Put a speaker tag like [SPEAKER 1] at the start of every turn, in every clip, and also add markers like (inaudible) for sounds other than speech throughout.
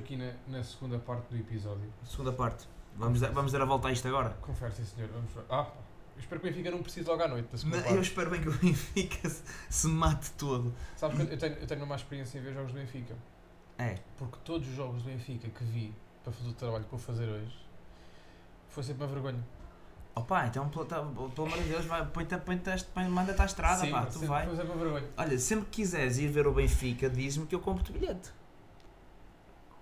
[SPEAKER 1] aqui na, na segunda parte do episódio.
[SPEAKER 2] Segunda parte. Vamos dar, vamos dar a volta a isto agora.
[SPEAKER 1] Confere, sim senhor. Vamos... Ah. Eu espero que o Benfica não precise logo à noite da segunda
[SPEAKER 2] Mas
[SPEAKER 1] parte.
[SPEAKER 2] eu espero bem que o Benfica se, se mate todo.
[SPEAKER 1] Sabes que eu tenho, eu tenho uma experiência em ver jogos do Benfica.
[SPEAKER 2] É.
[SPEAKER 1] Porque todos os jogos do Benfica que vi para fazer o trabalho que vou fazer hoje foi sempre uma vergonha.
[SPEAKER 2] Opa, então pelo, tá- pelo amor de Deus, vai, põe-te, põe- manda-te à estrada,
[SPEAKER 1] Sim,
[SPEAKER 2] pá, tu vai. Olha, sempre que quiseres ir ver o Benfica, diz-me que eu compro-te bilhete.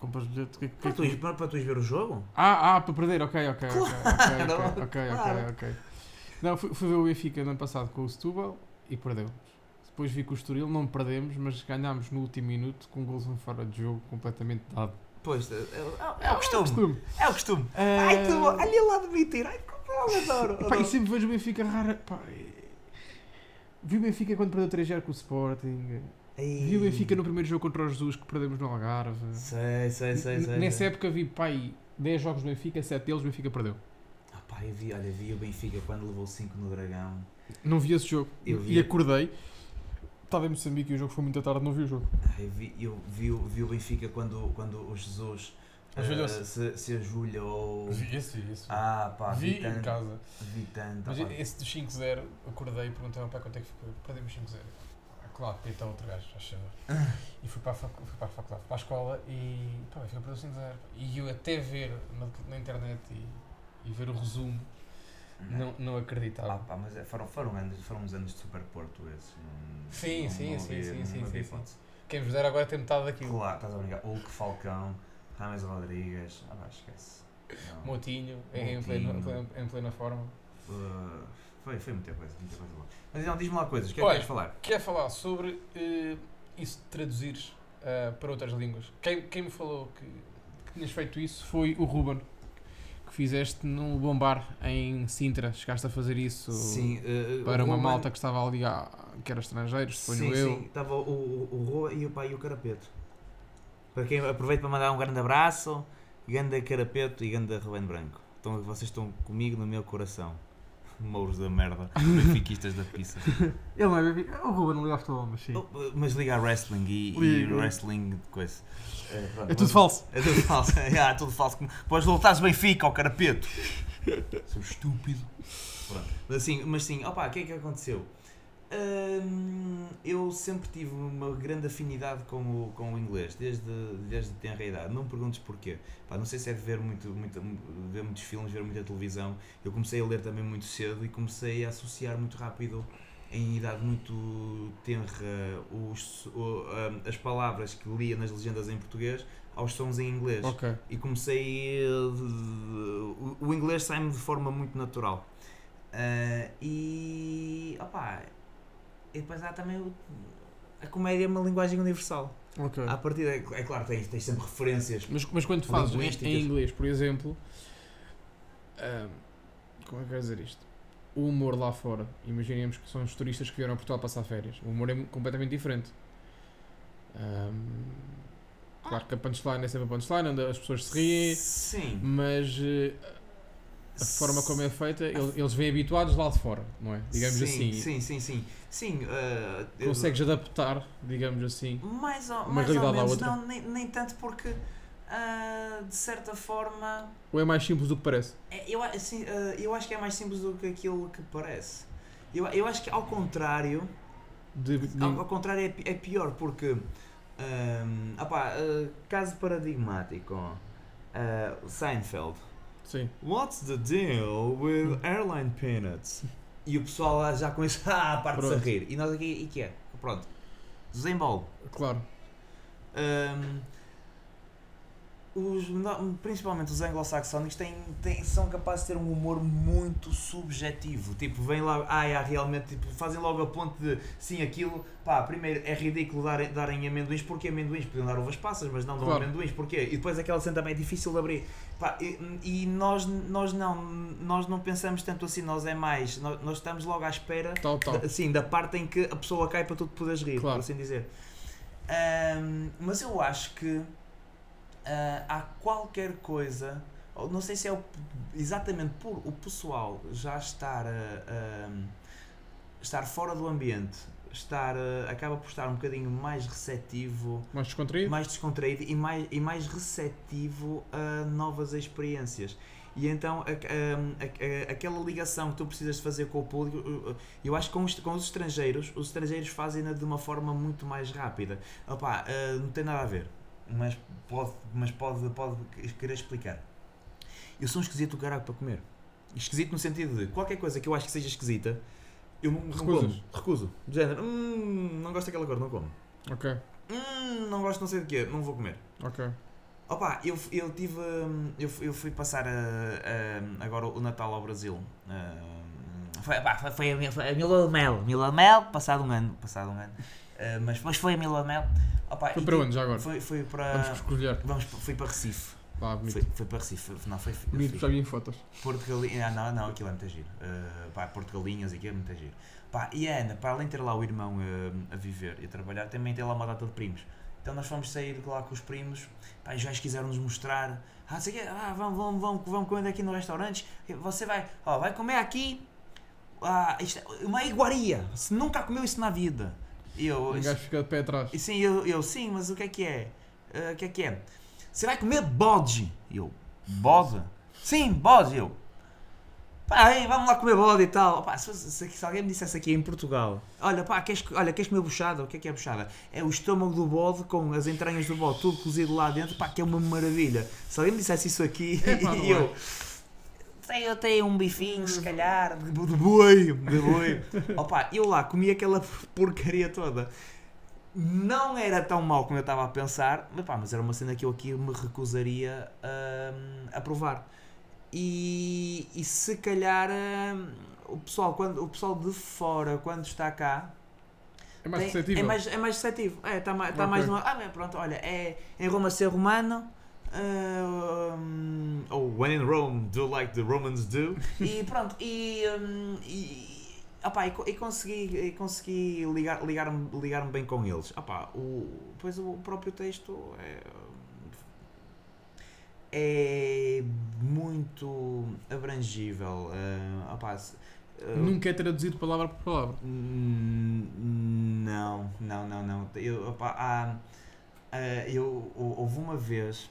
[SPEAKER 3] Compras bilhete? Que, que,
[SPEAKER 2] Para tu, ires- para, para tu ires ver o jogo?
[SPEAKER 3] Ah, ah, para perder, ok, ok, ok, ok,
[SPEAKER 2] Claro,
[SPEAKER 3] ok, ok,
[SPEAKER 2] claro.
[SPEAKER 3] ok, ok. Não, fui, fui ver o Benfica no ano passado com o Setúbal e perdeu. Depois vi com o Estoril, não perdemos, mas ganhámos no último minuto com gols em fora de jogo completamente dado.
[SPEAKER 2] Pois, é, é, é o costume. É o costume.
[SPEAKER 3] Ah,
[SPEAKER 2] Ai, tu, olha lá de mentir. Ai, como eu adoro.
[SPEAKER 3] Pá, e
[SPEAKER 2] adoro.
[SPEAKER 3] sempre vejo o Benfica rara. Pá, vi o Benfica quando perdeu 3-0 com o Sporting. Vi o Benfica no primeiro jogo contra o Jesus que perdemos no Algarve.
[SPEAKER 2] Sei, sei, sei, sei.
[SPEAKER 3] Nessa
[SPEAKER 2] sei.
[SPEAKER 3] época vi pai 10 jogos do Benfica, 7 deles o Benfica perdeu.
[SPEAKER 2] Ah, pá, eu vi, olha, vi o Benfica quando levou 5 no Dragão.
[SPEAKER 3] Não vi esse jogo.
[SPEAKER 2] Eu vi.
[SPEAKER 3] E acordei. Estava em Moçambique e o jogo foi muito tarde, não vi o jogo.
[SPEAKER 2] Ah, Eu vi, eu vi, o- vi o Benfica quando, quando o Jesus eh, se, se ajoelhou.
[SPEAKER 1] Vi esse, vi esse.
[SPEAKER 2] Ah, pá,
[SPEAKER 1] vi
[SPEAKER 2] vi
[SPEAKER 1] em
[SPEAKER 2] tanto.
[SPEAKER 1] casa.
[SPEAKER 2] Vi tanto.
[SPEAKER 1] Mas
[SPEAKER 2] pá.
[SPEAKER 1] esse dos 5-0, acordei e perguntei ao pai quanto é que ficou. Perdemos 5-0. Ah, claro, peita outro gajo, acho E fui para, a fac- fui para a faculdade, fui para a escola e pá, fica perdeu 5-0. E eu até ver na, na internet e, e ver o resumo, não, não
[SPEAKER 2] Ah,
[SPEAKER 1] acreditava.
[SPEAKER 2] pá, mas é, foram, foram, anos, foram uns anos de Super Porto esses. Não,
[SPEAKER 1] Sim,
[SPEAKER 2] não-
[SPEAKER 1] sim,
[SPEAKER 2] não
[SPEAKER 1] sim,
[SPEAKER 2] havia-
[SPEAKER 1] sim,
[SPEAKER 2] não
[SPEAKER 1] sim, sim,
[SPEAKER 2] hipótese.
[SPEAKER 1] Quem vos der agora tem metade daquilo.
[SPEAKER 2] Claro, estás a brincar. Hulk, Falcão, Rames Rodrigues. Ah, pá, esquece. Não.
[SPEAKER 1] Motinho, plena, em, plena, em plena forma.
[SPEAKER 2] Uh, foi, foi muita coisa, muita coisa boa. Mas então, diz-me lá coisas, o que é que queres falar?
[SPEAKER 1] Quer falar sobre eh, isso de traduzires eh, para outras línguas? Quem, quem me falou que, que tinhas feito isso foi o Ruben.
[SPEAKER 3] Que fizeste no Bombar em Sintra. Chegaste a fazer isso
[SPEAKER 2] Sim, uh,
[SPEAKER 3] para uma malta que estava ali, ah, que era estrangeiros, foi
[SPEAKER 2] sim,
[SPEAKER 3] eu.
[SPEAKER 2] Sim, estava o, o, o Rua e o pai e o Carapeto. Para quem aproveito para mandar um grande abraço, grande Carapeto e grande Rubén Branco. Então, vocês estão comigo no meu coração. Mouros da merda, benfiquistas da pizza. (laughs)
[SPEAKER 3] Ele não é bem- O Ruben não liga ao futebol, mas sim.
[SPEAKER 2] Oh, Mas liga a wrestling e, e wrestling de coisa. Eh, pronto,
[SPEAKER 3] É tudo falso.
[SPEAKER 2] É tudo falso. (laughs) é tudo falso. Podes voltares Benfica ao carapeto. Sou estúpido. Pronto. Mas assim, mas sim, opa, o que é que aconteceu? Hum, eu sempre tive uma grande afinidade com o, com o inglês, desde, desde tenra idade. Não me perguntes porquê. Pá, não sei se é de ver, muito, muito, ver muitos filmes, ver muita televisão. Eu comecei a ler também muito cedo e comecei a associar muito rápido, em idade muito tenra, os, o- as palavras que lia nas legendas em português aos sons em inglês
[SPEAKER 3] Ok.
[SPEAKER 2] e comecei eh, o, o inglês sai-me de forma muito natural Ah, e opá, e depois há também o- a comédia é uma linguagem universal
[SPEAKER 3] Ok.
[SPEAKER 2] à partida é, é claro tens, tens sempre referências
[SPEAKER 3] Mas, mas quando fazes em, em inglês, por exemplo, como é que eu dizer isto? O humor lá fora, imaginemos que são os turistas que vieram a Portugal passar férias. O humor é completamente diferente. Claro que a punchline é sempre a punchline, onde as pessoas se riem,
[SPEAKER 2] sim
[SPEAKER 3] mas eh, a forma como é feita, eles, vêm habituados lá de fora, não é? Digamos
[SPEAKER 2] sim,
[SPEAKER 3] assim.
[SPEAKER 2] sim sim sim sim eu-
[SPEAKER 3] Consegues adaptar, digamos assim.
[SPEAKER 2] mais ou,
[SPEAKER 3] uma realidade à
[SPEAKER 2] menos
[SPEAKER 3] outra.
[SPEAKER 2] não, nem, nem tanto porque ah, de certa forma
[SPEAKER 3] Ou é mais simples do que parece?
[SPEAKER 2] É, Eu, assim, eh, eu acho que é mais simples do que aquilo que parece. Eu, eu acho que ao contrário,
[SPEAKER 3] De, de-
[SPEAKER 2] ao, ao contrário é, é pior porque ahm, opá, eh, caso paradigmático Seinfeld
[SPEAKER 3] sim.
[SPEAKER 2] What's the deal with airline peanuts? E o pessoal lá já com isso ah, parte-se a rir. E nós aqui, e que é? Pronto. Desembolo.
[SPEAKER 3] Claro.
[SPEAKER 2] Hum, os, principalmente os anglo-saxónicos têm, têm, são capazes de ter um humor muito subjetivo. Tipo, vem lá, ah, é, realmente, tipo, fazem logo a ponto de sim, aquilo, pá, primeiro é ridículo darem, darem amendoins, porque amendoins podiam dar uvas passas, mas não dão
[SPEAKER 3] Claro.
[SPEAKER 2] amendoins, porquê? E depois aquela cena também é difícil de abrir. Pá, e, e nós, nós, não, nós não pensamos tanto assim, nós é mais, nós, nós estamos logo à espera
[SPEAKER 3] Tal, tal.
[SPEAKER 2] da, assim, da parte em que a pessoa cai para tu te poderes rir,
[SPEAKER 3] Claro.
[SPEAKER 2] por assim dizer. Ahm, mas eu acho que ah, há qualquer coisa, não sei se é o- exatamente por o pessoal já estar, a- estar fora do ambiente estar, eh, acaba por estar um bocadinho mais receptivo,
[SPEAKER 3] Mais descontraído?
[SPEAKER 2] mais descontraído e mais, e mais receptivo a novas experiências. E então a- a- a- aquela ligação que tu precisas de fazer com o público, eu- acho que com os, com os estrangeiros, os estrangeiros fazem-na de uma forma muito mais rápida. Opa, eh, não tem nada a ver, mas pode, mas pode, pode querer explicar. Eu sou um esquisito do caralho para comer. Esquisito no sentido de qualquer coisa que eu acho que seja esquisita, eu não, não como. Recuso. De género, hum, não gosto daquela cor, não como.
[SPEAKER 3] Ok,
[SPEAKER 2] Hum, não gosto não sei de quê, não vou comer.
[SPEAKER 3] ok.
[SPEAKER 2] Opa, eu, eu tive. hum, Eu, fui- eu fui passar a- a- agora o Natal ao Brasil. Hum, Foi, pá, foi, foi a, minha- foi a de mel. Mel, passado um ano. Passado um ano. Uh, mas depois foi a de mel. Opa,
[SPEAKER 3] Foi para
[SPEAKER 2] ti-
[SPEAKER 3] onde já agora?
[SPEAKER 2] Foi, foi para.
[SPEAKER 3] Vamos escolher.
[SPEAKER 2] Vamos, fui para Recife.
[SPEAKER 3] Bonito.
[SPEAKER 2] Foi, foi para Recife. Não, foi.
[SPEAKER 3] Bonito,
[SPEAKER 2] foi-
[SPEAKER 3] já vi em fotos.
[SPEAKER 2] Porto Galinhas. Ah, não, não, aquilo é muito giro. Uh, pá, Porto Galinhas e aquilo é muito giro. Pá, e a Ana, para além de ter lá o irmão uh, a viver e a trabalhar, também tem lá uma data de primos. Então nós fomos sair de lá com os primos. Pá, os gajos quiseram nos mostrar. Ah, sei quê, ah, vamos, vamos, vamos, vamos comer aqui no restaurante. Você vai, ó, vai comer aqui. Ah, isto é uma iguaria. Você nunca comeu isso na vida. E eu,
[SPEAKER 3] Um gajo fica de pé atrás.
[SPEAKER 2] e sim, eu, eu, sim, mas o que é que é? Ah, o que é que é? Você vai comer bode. E eu, bode? Sim, bode. Eu, pá, hein, vamos lá comer bode e tal. Pá, se, se- se alguém me dissesse aqui em Portugal, olha, pá, queres, olha, queres comer buchada? O que é que é buchada? É o estômago do bode com as entranhas do bode, tudo cozido lá dentro, pá, que é uma maravilha. Se alguém me dissesse isso aqui,
[SPEAKER 3] não (laughs)
[SPEAKER 2] e eu, "Sei, eu tenho um bifinho, se calhar, de, de boi, de boi. (laughs) Opa, eu lá comi aquela porcaria toda. Não era tão mal como eu estava a pensar, mas, pá, mas era uma cena que eu aqui me recusaria hum, a provar. E, e se calhar hum, o, pessoal, quando, o pessoal de fora, quando está cá,
[SPEAKER 3] É mais
[SPEAKER 2] tem-
[SPEAKER 3] receptível.
[SPEAKER 2] é mais, é mais receptivo. É, está mais, tá
[SPEAKER 3] Ok.
[SPEAKER 2] mais numa. Ah, bem, pronto, olha, é em Roma ser romano. Ah, hum, ou when in Rome, do like the Romans do. (laughs) E pronto, e. hum, e opá, e, e consegui, e consegui ligar- ligar-me ligar bem com eles. Opá, o, depois o próprio texto é, é muito abrangível. ah, opá, se- ah,
[SPEAKER 3] Nunca é traduzido palavra por palavra.
[SPEAKER 2] Não, não, não, não. Eu, opá, há, ah, eu, hou- houve uma vez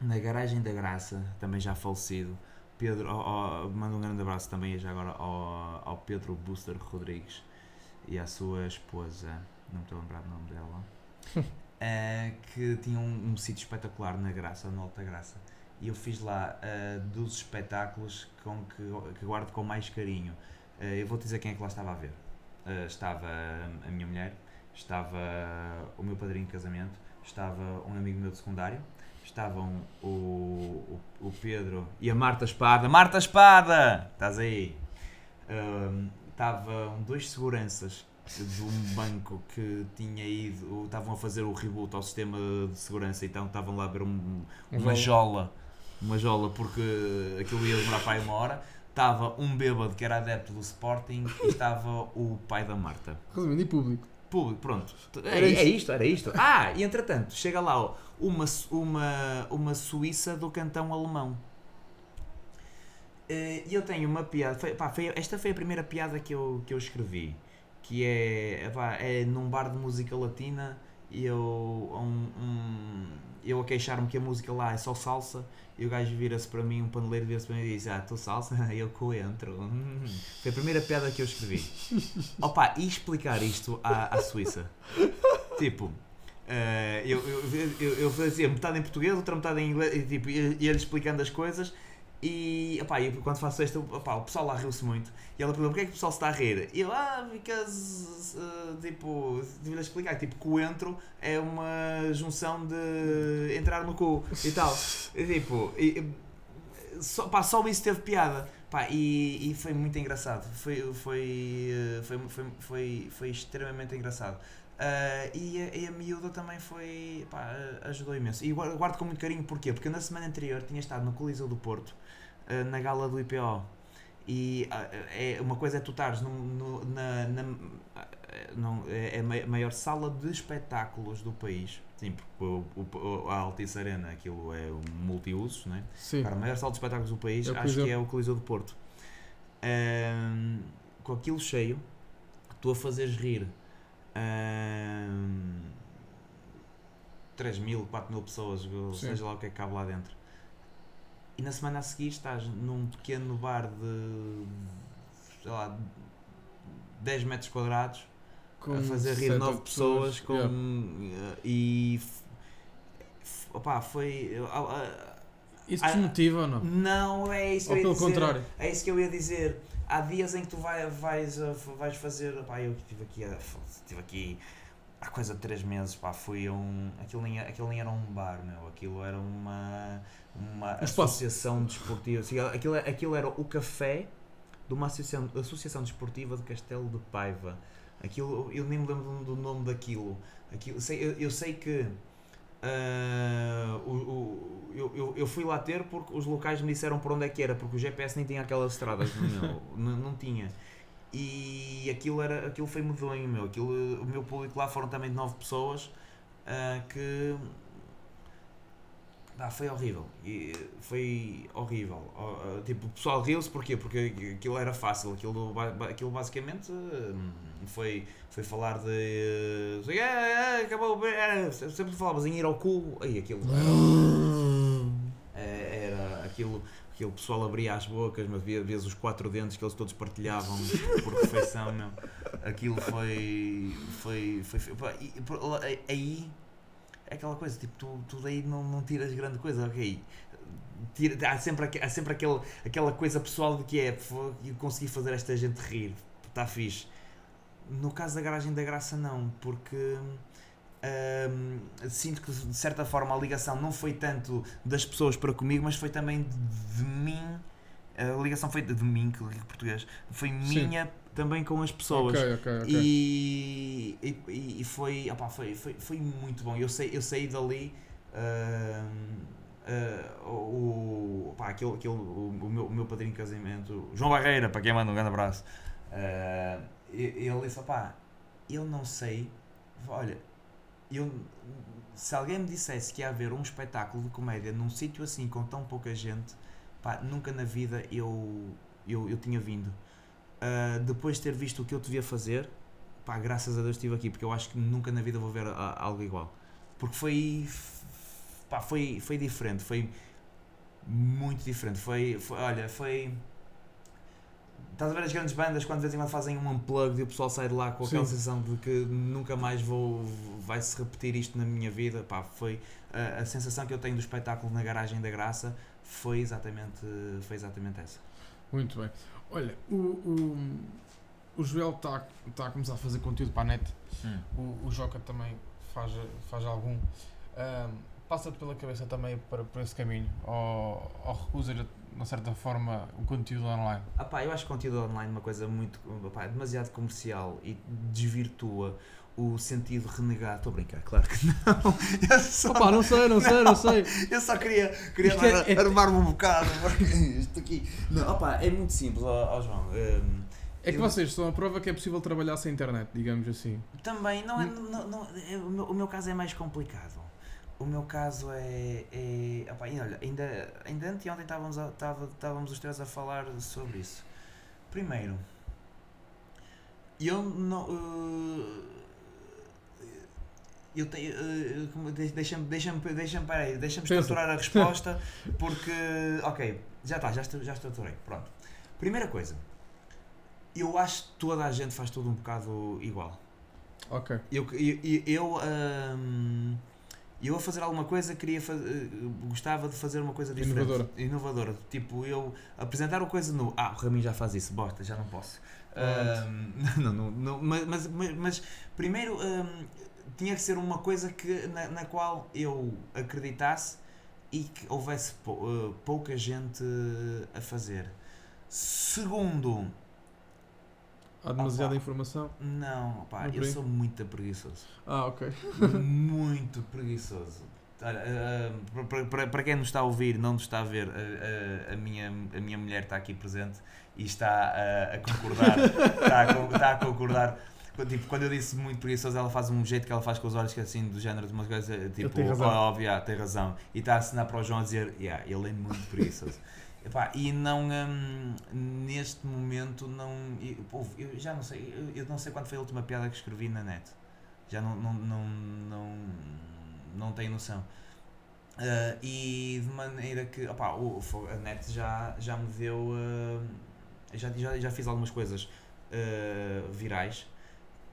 [SPEAKER 2] na Garagem da Graça, também já falecido, Pedro, ó, ó, mando um grande abraço também já agora ao, ao Pedro Buster Rodrigues e à sua esposa, não me estou a lembrar do nome dela, ah, (laughs) que tinha um, um sítio espetacular na Graça, no Alta Graça. E eu fiz lá ah, dos espetáculos com que, que guardo com mais carinho. Ah, eu vou-te dizer quem é que lá estava a ver. Uh, estava a minha mulher, estava o meu padrinho de casamento, estava um amigo meu de secundário, estavam o, o, o Pedro e a Marta Espada. Marta Espada! Estás aí? Um, estavam dois seguranças de um banco que tinha ido, estavam a fazer o reboot ao sistema de segurança, então estavam lá a ver um-
[SPEAKER 3] Um
[SPEAKER 2] uma
[SPEAKER 3] jola.
[SPEAKER 2] jola, uma jola porque aquilo ia demorar para aí uma hora. Estava um bêbado que era adepto do Sporting e estava o pai da Marta.
[SPEAKER 3] Resumindo, e público.
[SPEAKER 2] Público, pronto. É,
[SPEAKER 3] Era
[SPEAKER 2] é
[SPEAKER 3] isto.
[SPEAKER 2] era isto. Ah, e entretanto, chega lá ó, uma, uma, uma Suíça do cantão alemão. Eh, E eu tenho uma piada. Foi, pá, foi- esta foi a primeira piada que eu, que eu escrevi. Que é, epá, é num bar de música latina eu, um, um- eu a queixar-me que a música lá é só salsa. E o gajo vira-se para mim, um paneleiro vira-se para mim e diz: Ah, tu salsa? (laughs) Eu coentro. Hum. (laughs) Foi a primeira piada que eu escrevi. (laughs) Opa, e explicar isto à, à Suíça? Tipo, eh, eu, eu, eu, eu fazia metade em português, outra metade em inglês, e tipo, ia- ia-lhe explicando as coisas. E opá, eu, quando faço isto, opá, o pessoal lá riu-se muito. E ela perguntou: porquê é que o pessoal se está a rir? E eu, ah, because. uh, tipo, devia-lhe explicar: tipo, coentro é uma junção de entrar no cu e tal. E, tipo, e, e- só, pá, só isso teve piada. Pá, e, e foi muito engraçado. Foi, foi, eh, foi, foi, foi, foi extremamente engraçado. Ah, e, a, e a miúda também foi. Pá, ajudou imenso. E guardo, com muito carinho, porquê? Porque eu na semana anterior tinha estado no Coliseu do Porto, ah, na gala do IPO. E ah, é, uma coisa é tu estares no, no- na, na- não, é a mai- maior sala de espetáculos do país. Sim, porque o, o, a Altice Arena aquilo é um multiusos, não é?
[SPEAKER 3] Sim.
[SPEAKER 2] Cara, a maior sala de espetáculos do país,
[SPEAKER 3] É
[SPEAKER 2] acho
[SPEAKER 3] Coliseu.
[SPEAKER 2] que é o Coliseu do Porto. Com aquilo cheio, tu a fazeres rir Ahm, 3 mil, 4 mil pessoas,
[SPEAKER 3] Sim.
[SPEAKER 2] seja lá o que é que cabe lá dentro. E na semana a seguir estás num pequeno bar de sei lá 10 metros quadrados a fazer rir
[SPEAKER 3] sete,
[SPEAKER 2] 9
[SPEAKER 3] oito
[SPEAKER 2] pessoas, com,
[SPEAKER 3] yeah.
[SPEAKER 2] e opá, foi ah,
[SPEAKER 3] Isso desmotiva ou não?
[SPEAKER 2] não é isso que
[SPEAKER 3] Ou pelo
[SPEAKER 2] dizer.
[SPEAKER 3] contrário?
[SPEAKER 2] É isso que eu ia dizer. Há dias em que tu vai, vais, a- vais fazer. Pá, eu estive aqui, estive aqui há coisa de 3 meses. Pá, fui a um. Aquilo nem, aquilo nem era um bar, meu. Aquilo era uma, uma
[SPEAKER 3] Um
[SPEAKER 2] associação desportiva. Aquilo, aquilo era o café de uma associação, associação desportiva de Castelo de Paiva. Aquilo, eu nem me lembro do, do nome daquilo. Aquilo, sei, eu, eu sei que. Ah, o, o- eu, eu, eu fui lá ter porque os locais me disseram por onde é que era, porque o GPS nem tinha aquelas estradas, meu, (laughs) não, não tinha. E aquilo, era, aquilo foi medonho, meu. Aquilo, o meu público lá foram também de 9 pessoas ah, que. Ah, foi horrível. E foi horrível. Tipo, o pessoal riu-se porquê? Porque aquilo era fácil. Aquilo, aquilo basicamente hum, foi, foi falar de. "Ah, acabou. ah", Sempre falavas em ir ao cu. Aí aquilo. Eh, (laughs) Era aquilo. Aquilo, o pessoal abria as bocas, mas via, vias os quatro dentes que eles todos partilhavam (laughs) por refeição. Aquilo foi. Foi. foi, foi lá- aí é aquela coisa, tipo, tu, tu daí não, não tiras grande coisa, ok. Tira, há sempre, há sempre aquele, aquela coisa pessoal de que é "Fô, eu consegui fazer esta gente rir, está fixe. No caso da garagem da graça não, porque hum, sinto que de certa forma a ligação não foi tanto das pessoas para comigo, mas foi também de, de mim. A ligação foi de, de mim, que eu digo português, foi
[SPEAKER 3] Sim.
[SPEAKER 2] minha também com as pessoas.
[SPEAKER 3] Ok, ok, ok.
[SPEAKER 2] E, e, e foi, opá, foi, foi, foi muito bom. Eu, sei, eu saí dali. ahm, ah, o, opá, aquele, aquele, o, o meu, o meu padrinho de casamento, João Barreira, para quem manda um grande abraço. e- ele disse: opá, eu não sei. Olha, eu, se alguém me dissesse que ia haver um espetáculo de comédia num sítio assim com tão pouca gente, pá, nunca na vida eu, eu, eu tinha vindo. Uh, depois de ter visto o que eu devia fazer, pá, graças a Deus estive aqui, porque eu acho que nunca na vida vou ver a- algo igual. Porque foi, pá, foi, foi diferente, foi muito diferente. Foi, foi, olha, foi. Estás a ver as grandes bandas quando de vez em quando fazem um unplug e o pessoal sai de lá com aquela
[SPEAKER 3] Sim.
[SPEAKER 2] sensação de que nunca mais vou vai se repetir isto na minha vida. Pá, foi a, a sensação que eu tenho do espetáculo na garagem da Graça foi exatamente, foi exatamente essa.
[SPEAKER 3] Muito bem. Olha, o, o, o Joel está tá a começar a fazer conteúdo para a net.
[SPEAKER 1] O, o Joca também faz, faz algum. Passa-te pela cabeça também para, por esse caminho? Ou, ou recusas, de uma certa forma, o conteúdo online?
[SPEAKER 2] Ah pá, eu acho que conteúdo online é uma coisa muito. pá, é demasiado comercial e desvirtua o sentido renegado. Estou a brincar, claro que não. (laughs) Eu só,
[SPEAKER 3] Opa, não sei, não sei, não sei. (laughs)
[SPEAKER 2] eu só queria, queria
[SPEAKER 3] é- é-
[SPEAKER 2] armar-me um bocado. (laughs) Isto aqui. Não, opá, é muito simples, ó, ó João. Hum,
[SPEAKER 3] É que
[SPEAKER 2] Eu-
[SPEAKER 3] vocês são a prova que é possível trabalhar sem internet, digamos assim.
[SPEAKER 2] também, não é, não, não- é- o, meu, o meu caso é mais complicado. O meu caso é. é opá, e olha, ainda, ainda anteontem estávamos, a- estava- estávamos os três a falar sobre isso. Primeiro, eu não. eh, eu tenho. de- Deixa-me. Deixa-me. Deixa-me. Peraí, deixa-me estruturar a resposta. Porque. Ok, já está, já, já estruturei. Pronto. Primeira coisa. Eu acho que toda a gente faz tudo um bocado igual.
[SPEAKER 3] Ok.
[SPEAKER 2] Eu, eu, eu, eu a fazer alguma coisa queria faz- eh, gostava de fazer uma coisa diferente.
[SPEAKER 3] Inovadora.
[SPEAKER 2] Inovadora. Tipo, eu apresentar uma coisa no. Ah, o Raminho já faz isso, bosta, já não posso. Ahm, (laughs) não, não, não, mas, mas, mas, primeiro ahm, tinha que ser uma coisa que, na, na qual eu acreditasse e que houvesse pou- eh, pouca gente a fazer. Segundo,
[SPEAKER 3] Há demasiada
[SPEAKER 2] Opa.
[SPEAKER 3] informação.
[SPEAKER 2] não,
[SPEAKER 3] Não
[SPEAKER 2] eu sou muito preguiçoso.
[SPEAKER 3] Ah, ok. (laughs)
[SPEAKER 2] muito preguiçoso. Olha, ah, para- para, quem nos está a ouvir, não nos está a ver, a, a- a minha, a minha mulher está aqui presente e está a, a concordar. (laughs) está, a, está a concordar. Quando- Tipo, quando eu disse muito preguiçoso, ela faz um jeito que ela faz com os olhos, que é assim, do género de uma coisa, tipo,
[SPEAKER 3] tem razão.
[SPEAKER 2] óbvio, ah, tem razão. E está a assinar para o João a dizer, yeah, ele é muito preguiçoso. (laughs) Epá, e não, hum, neste momento, não, eu, ouve, eu já não sei, eu, eu não sei quando foi a última piada que escrevi na net. Já não, não, não, não, não têm noção. Ah, e de maneira que opá, o, a net já, já me deu. ah, já, já, já fiz algumas coisas ah, virais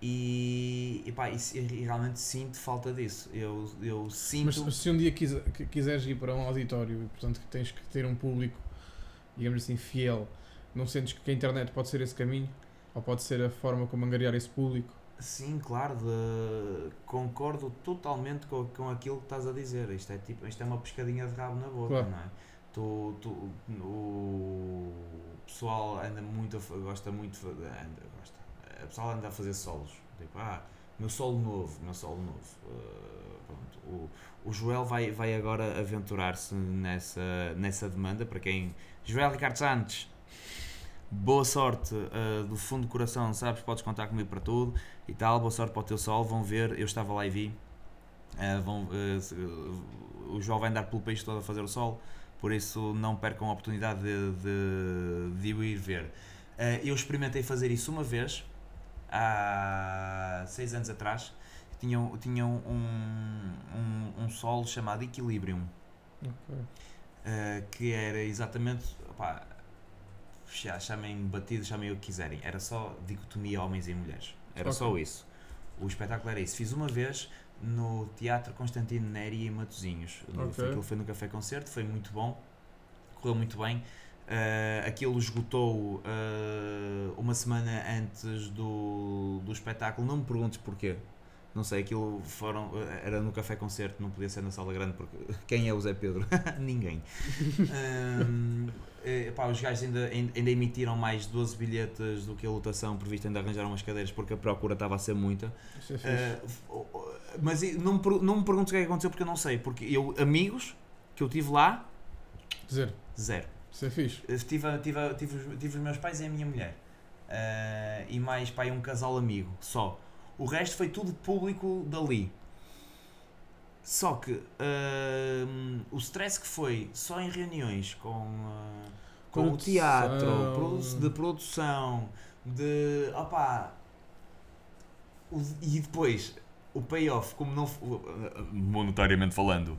[SPEAKER 2] e, e, pá, e, e realmente sinto falta disso. Eu, eu sinto.
[SPEAKER 3] Mas se um dia quise- que- quiseres ir para um auditório e portanto que tens que ter um público, digamos assim, fiel, não sentes que a internet pode ser esse caminho? Ou pode ser a forma como angariar esse público?
[SPEAKER 2] Sim, claro, de- concordo totalmente com, com aquilo que estás a dizer. Isto é, tipo, isto é uma pescadinha de rabo na boca,
[SPEAKER 3] Claro.
[SPEAKER 2] não é? Tu, tu, o pessoal anda muito, gosta muito, anda, gosta. O pessoal anda a fazer solos. Tipo, ah, meu solo novo, meu solo novo. Pronto. O, o Joel vai, vai agora aventurar-se nessa, nessa demanda. Para quem. Joel Ricardo Santos, boa sorte uh, do fundo do coração, sabes? Podes contar comigo para tudo e tal. Boa sorte para o teu solo. Vão ver, eu estava lá e vi. Uh, vão, o Joel vai andar pelo país todo a fazer o solo, por isso não percam a oportunidade de, de, de o ir ver. Eu experimentei fazer isso uma vez, há seis anos atrás. Tinham, tinham um, um, um solo chamado Equilibrium, uh, que era exatamente. opá, cha- chamem batido, chamem o que quiserem. Era só dicotomia homens e mulheres. Era
[SPEAKER 3] Ok.
[SPEAKER 2] só isso. O espetáculo era isso. Fiz uma vez no Teatro Constantino Neri em Matosinhos. No,
[SPEAKER 3] Ok.
[SPEAKER 2] foi, aquilo foi no Café Concerto, foi muito bom, correu muito bem. Uh, aquilo esgotou uh, uma semana antes do, do espetáculo. Não me perguntes porquê. Não sei, aquilo foram, uh, era no Café Concerto, não podia ser na sala grande porque (laughs) quem é o Zé Pedro? (laughs) Ninguém. Um, eh, pá, os gajos ainda, ainda emitiram mais 12 bilhetes do que a lotação prevista, ainda arranjaram umas cadeiras porque a procura estava a ser muita.
[SPEAKER 3] É.
[SPEAKER 2] Uh, mas não me, não me perguntes o que é que aconteceu porque eu não sei. Porque eu, amigos que eu tive lá,
[SPEAKER 3] Dizer,
[SPEAKER 2] zero.
[SPEAKER 3] Isso é fixe.
[SPEAKER 2] Tive, tive, tive, os- tive os meus pais e a minha mulher. Uh, e mais pai, um casal amigo, só. O resto foi tudo público dali. Só que uh, o stress que foi só em reuniões com, uh, com o teatro, de produção, de. opá. o- e depois o payoff, como não. monetariamente falando,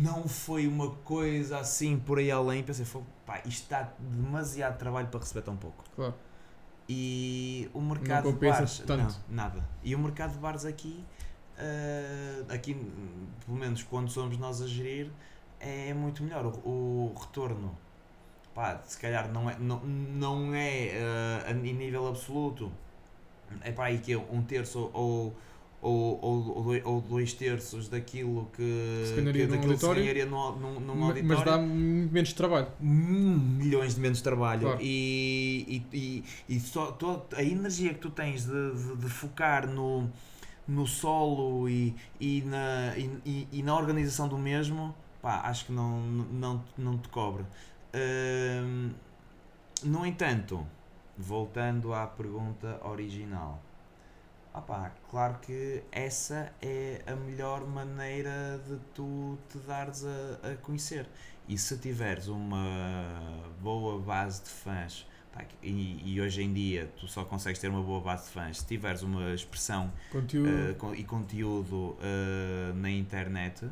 [SPEAKER 2] não foi uma coisa assim por aí além. Pensei, "Fogo, pá, isto está demasiado trabalho para receber tão pouco.
[SPEAKER 3] Claro.
[SPEAKER 2] E o mercado de
[SPEAKER 3] compensa
[SPEAKER 2] bares.
[SPEAKER 3] tanto.
[SPEAKER 2] Não, nada. E o mercado de bares aqui, eh, aqui, pelo menos quando somos nós a gerir, é muito melhor. O, o retorno, pá, se calhar não é, não, não é eh, a em nível absoluto, é para aí que é um terço ou. Ou, ou, ou doi- ou dois terços daquilo que,
[SPEAKER 3] Se ganharia
[SPEAKER 2] que
[SPEAKER 3] num
[SPEAKER 2] se
[SPEAKER 3] auditório,
[SPEAKER 2] ganharia num, num, num
[SPEAKER 3] Ma-
[SPEAKER 2] auditório
[SPEAKER 3] Mas dá muito menos trabalho.
[SPEAKER 2] Hum, milhões de menos trabalho
[SPEAKER 3] Claro.
[SPEAKER 2] e, e, e, e só, to- a energia que tu tens de, de, de focar no, no solo e, e, na, e- e na organização do mesmo, pá, acho que não, não, não te cobre. Hum, no entanto, voltando à pergunta original, ah pá, claro que essa é a melhor maneira de tu te dares a, a conhecer. E se tiveres uma boa base de fãs, pá, e, e hoje em dia tu só consegues ter uma boa base de fãs se tiveres uma expressão
[SPEAKER 3] Conteúdo.
[SPEAKER 2] con- e conteúdo eh, na internet,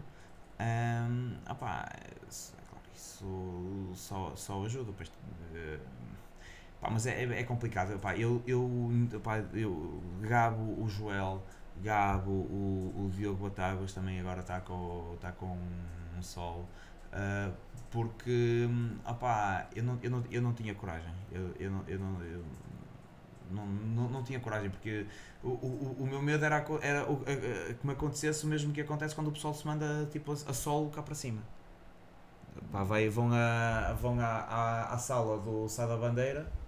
[SPEAKER 2] um, opá, isso, é claro, isso só, só ajuda. Pois, eh, pá, mas é, é- é complicado. Opá, eu, eu, opá, eu gabo o Joel, gabo o, o Diogo Batáguas, também agora está com, tá com um sol. eh, porque hum, opá, eu, não, eu, não, eu não tinha coragem. Eu, eu, não, eu, não, eu não, não, não tinha coragem porque o, o, o meu medo era, era o, a- a- que me acontecesse o mesmo que acontece quando o pessoal se manda tipo, a, a solo cá para cima. Pá, vai, vão a, vão à, à, à sala do Sá da Bandeira,
[SPEAKER 3] Pá,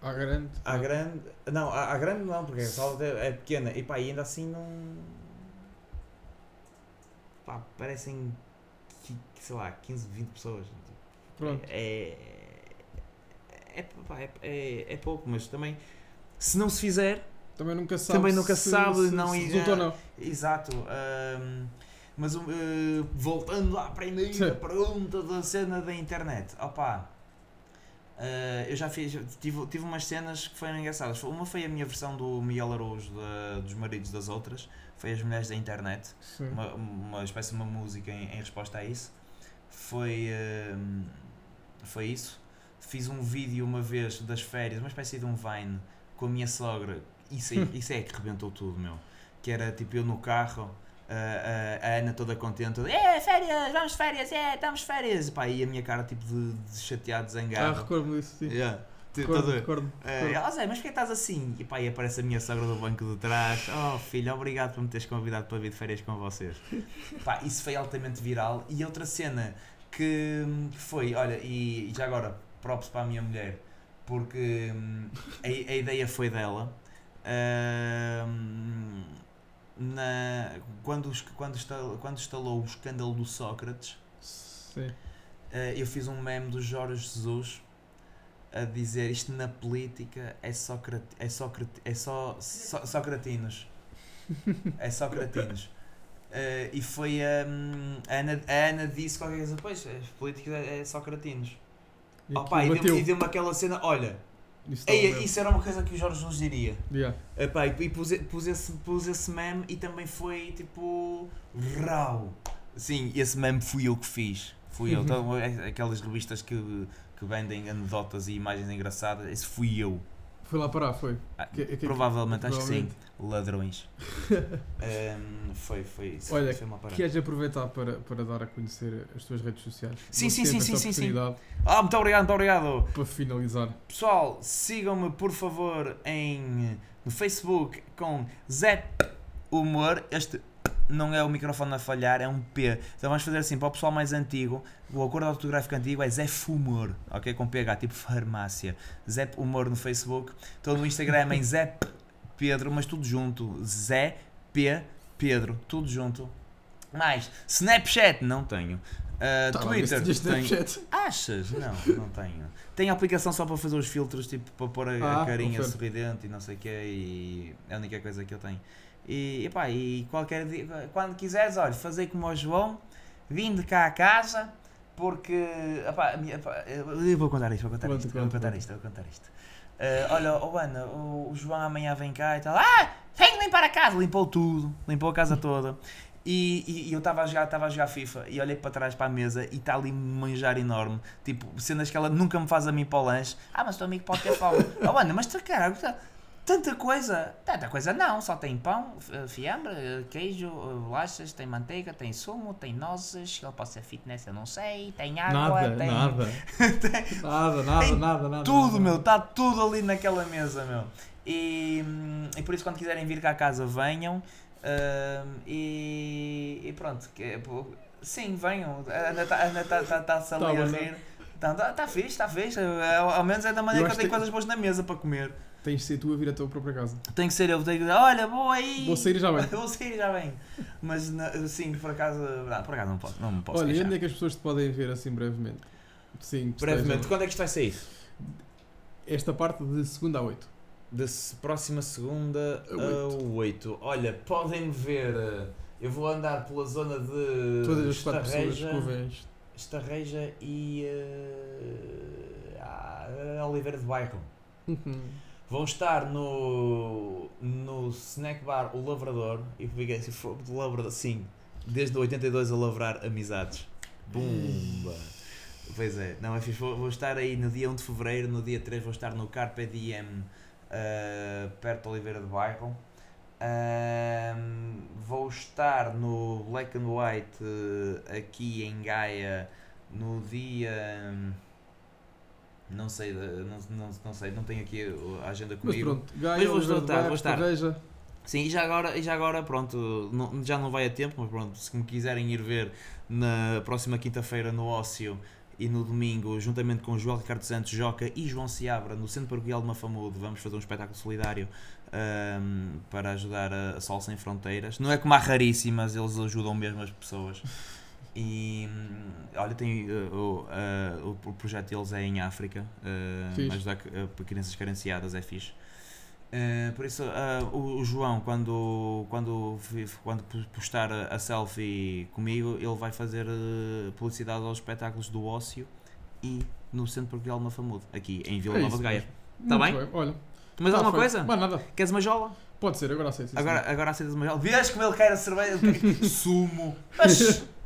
[SPEAKER 3] À grande.
[SPEAKER 2] à grande. Não, à, à grande não, porque a sala é pequena e pá, e ainda assim não. Pá, parecem, sei lá, 15, 20 pessoas.
[SPEAKER 3] Pronto.
[SPEAKER 2] É. É, pá, é, é, é pouco, mas também. Se não se fizer,
[SPEAKER 3] Também nunca sabe.
[SPEAKER 2] Também nunca se sabe, não
[SPEAKER 3] se
[SPEAKER 2] ir-
[SPEAKER 3] resulta ou não.
[SPEAKER 2] Exato. ahm, mas um, eh, voltando à primeira pergunta da cena da internet. Opa, Uh, eu já fiz, tive, tive umas cenas que foram engraçadas. Uma foi a minha versão do Miguel Araújo da- dos maridos das outras, foi as mulheres da internet,
[SPEAKER 3] Sim.
[SPEAKER 2] uma, uma espécie de uma música em, em resposta a isso. Foi, um, foi isso. Fiz um vídeo uma vez das férias, uma espécie de um Vine com a minha sogra. Isso, (laughs) isso é que rebentou tudo, meu. Que era tipo eu no carro, a, a, Ana toda contente, é férias, vamos férias, é, estamos férias. Pá, e a minha cara tipo de, de chateado,
[SPEAKER 3] Ah,
[SPEAKER 2] zangado.
[SPEAKER 3] recordo-me disso, sim.
[SPEAKER 2] Yeah.
[SPEAKER 3] Recordo, recordo. Recordo.
[SPEAKER 2] ela Zé, mas porquê estás assim? E pá, e aparece a minha sogra do banco de trás. Oh filho, obrigado por me teres convidado para vir de férias com vocês. (laughs) pá, isso foi altamente viral. E outra cena que, que foi, olha, e, e já agora, props para a minha mulher, porque hum, a, a ideia foi dela. Hum, na, quando, quando, instalou, quando instalou o escândalo do Sócrates,
[SPEAKER 3] Sim.
[SPEAKER 2] eh, eu fiz um meme do Jorge Jesus a dizer isto na política é só crat- é só é só, só, só cratinos (laughs) é só cratinos Eh, e foi hum, a Ana, a Ana disse qualquer coisa pois a política é, é só cratinos
[SPEAKER 3] E
[SPEAKER 2] Opa, e deu-me e deu-me aquela cena olha
[SPEAKER 3] Isso
[SPEAKER 2] ei, isso era uma coisa que o Jorge Jesus diria
[SPEAKER 3] Yeah.
[SPEAKER 2] Epá, e e pus, pus, esse, pus esse meme e também foi tipo. Rau! Sim, esse meme fui eu que fiz. Fui eu.
[SPEAKER 3] Uhum. (laughs)
[SPEAKER 2] Então, é- aquelas revistas que, que vendem anedotas e imagens engraçadas, esse fui eu.
[SPEAKER 3] Foi lá parar, foi.
[SPEAKER 2] Ah,
[SPEAKER 3] Que- que-
[SPEAKER 2] provavelmente, acho que sim.
[SPEAKER 3] provavelmente.
[SPEAKER 2] Ladrões. (laughs) Ehm, foi, foi isso.
[SPEAKER 3] Olha,
[SPEAKER 2] foi uma parada.
[SPEAKER 3] Queres aproveitar para, para dar a conhecer as tuas redes sociais?
[SPEAKER 2] Sim, sim, sim, sim, sim, sim. Ah, muito obrigado, muito obrigado.
[SPEAKER 3] Para finalizar.
[SPEAKER 2] Pessoal, sigam-me por favor em, no Facebook com Zé Humor. Este não é o microfone a falhar, é um P. Então vamos fazer assim, para o pessoal mais antigo, o acordo ortográfico antigo é Zé Fumor, ok? Com PH, tipo farmácia. Zé Humor no Facebook. Estou no Instagram em Zé Pedro, mas tudo junto. Zé P Pedro, tudo junto. Mais, Snapchat, não tenho. Uh,
[SPEAKER 3] Tá,
[SPEAKER 2] Twitter, tenho. Achas? Não, não tenho. Tenho a aplicação só para fazer os filtros, tipo para pôr a,
[SPEAKER 3] Ah,
[SPEAKER 2] carinha sorridente e não sei o quê, e é a única coisa que eu tenho. E, epá, e qualquer dia, quando quiseres, olha, fazer como o João, vim de cá a casa, porque. Epá, epá, eu vou contar isto, vou contar
[SPEAKER 3] Conta,
[SPEAKER 2] isto, vou
[SPEAKER 3] conta,
[SPEAKER 2] contar
[SPEAKER 3] conta.
[SPEAKER 2] isto, vou contar isto. Ah, olha, oh Ana, o, o João amanhã vem cá e tal. Ah! Tem que limpar a casa! Limpou tudo, limpou a casa toda. E, e- e eu estava a jogar, estava a jogar FIFA e olhei para trás para a mesa e está ali um manjar enorme. Tipo, cenas que ela nunca me faz a mim para o lanche. Ah, mas o teu amigo pode ter fome. oh, Ana, mas tu, cara, tanta coisa. Tanta coisa não, só tem pão, f- fiambre, eh, queijo, eh, bolachas, tem manteiga, tem sumo, tem nozes. Ele pode ser fitness, eu não sei. Tem água,
[SPEAKER 3] Nada,
[SPEAKER 2] tem.
[SPEAKER 3] nada. (laughs) nada, nada,
[SPEAKER 2] Tem
[SPEAKER 3] nada, nada.
[SPEAKER 2] Tudo,
[SPEAKER 3] nada.
[SPEAKER 2] meu, está tudo ali naquela mesa, meu. E, hum, e por isso, quando quiserem vir cá a casa, venham. Hum, e, e pronto, que, sim, venham. A Ana está tá, tá, tá, tá ali
[SPEAKER 3] Tá
[SPEAKER 2] a rir. Está tá, tá fixe, está fixe. Ao, ao menos é da maneira
[SPEAKER 3] Eu
[SPEAKER 2] que eu tenho
[SPEAKER 3] que-
[SPEAKER 2] coisas boas na mesa para comer.
[SPEAKER 3] Tens de ser tu a vir à tua própria casa.
[SPEAKER 2] Tem que ser eu, tenho que dizer, olha, vou aí.
[SPEAKER 3] Vou sair e já bem. (laughs)
[SPEAKER 2] Vou sair já bem. Mas sim, por acaso, não, por acaso não posso, não me posso
[SPEAKER 3] Olha, e onde é que as pessoas te podem ver assim brevemente? Sim,
[SPEAKER 2] Brevemente,
[SPEAKER 3] estejam-
[SPEAKER 2] quando é que isto vai sair?
[SPEAKER 3] Esta parte de segunda a 8.
[SPEAKER 2] Da se- próxima segunda
[SPEAKER 3] A
[SPEAKER 2] 8. Olha, podem ver. eh, Eu vou andar pela zona de
[SPEAKER 3] Todas as quatro pessoas
[SPEAKER 2] Estarreja,
[SPEAKER 3] que.
[SPEAKER 2] Estarreja e eh, ah, Oliveira de Bairro.
[SPEAKER 3] Uhum.
[SPEAKER 2] Vão estar no, no snack bar O Lavrador e esse fogo de lavrador. Sim, desde 82 a lavrar amizades. Bumba! Pois é, não é fixe. Vou, vou estar aí no dia 1 de Fevereiro, no dia 3 vou estar no Carpe Diem, ah, perto de Oliveira de Bairro. Ahm, vou estar no Black and White eh, aqui em Gaia no dia. Não sei, não, não, não sei, não tenho aqui a agenda
[SPEAKER 3] Mas
[SPEAKER 2] comigo.
[SPEAKER 3] pronto, Gaia,
[SPEAKER 2] Mas vou estar, vou estar.
[SPEAKER 3] Estarreja.
[SPEAKER 2] Sim, e já agora, e já agora pronto, não- já não vai a tempo, mas pronto, se me quiserem ir ver na próxima quinta-feira no Ócio e no domingo, juntamente com João Ricardo Santos, Joca e João Seabra, no Centro Paroquial de Mafamudo, vamos fazer um espetáculo solidário ahm, para ajudar a, a Sol Sem Fronteiras. Não é como há raríssimas, eles ajudam mesmo as pessoas. (laughs) E hum, olha, tem, uh, o, uh, o, projeto deles é em África, uh,
[SPEAKER 3] Fixe.
[SPEAKER 2] ajudar uh, para crianças carenciadas é fixe. Uh, por isso, uh, o, o João, quando, quando, quando postar a, selfie comigo, ele vai fazer uh, publicidade aos espetáculos do ócio e no Centro Parqueal Mafamudo, aqui em Vila
[SPEAKER 3] É
[SPEAKER 2] Nova de Gaia.
[SPEAKER 3] mesmo.
[SPEAKER 2] Tá
[SPEAKER 3] Muito
[SPEAKER 2] bem?
[SPEAKER 3] Olha.
[SPEAKER 2] Mas
[SPEAKER 3] tá
[SPEAKER 2] alguma
[SPEAKER 3] feito.
[SPEAKER 2] coisa?
[SPEAKER 3] Nada.
[SPEAKER 2] Queres uma jola?
[SPEAKER 3] Pode ser, agora aceito.
[SPEAKER 2] Agora, agora aceitas uma jola? Vês como ele quer a cerveja? (laughs) Sumo. Mas (laughs)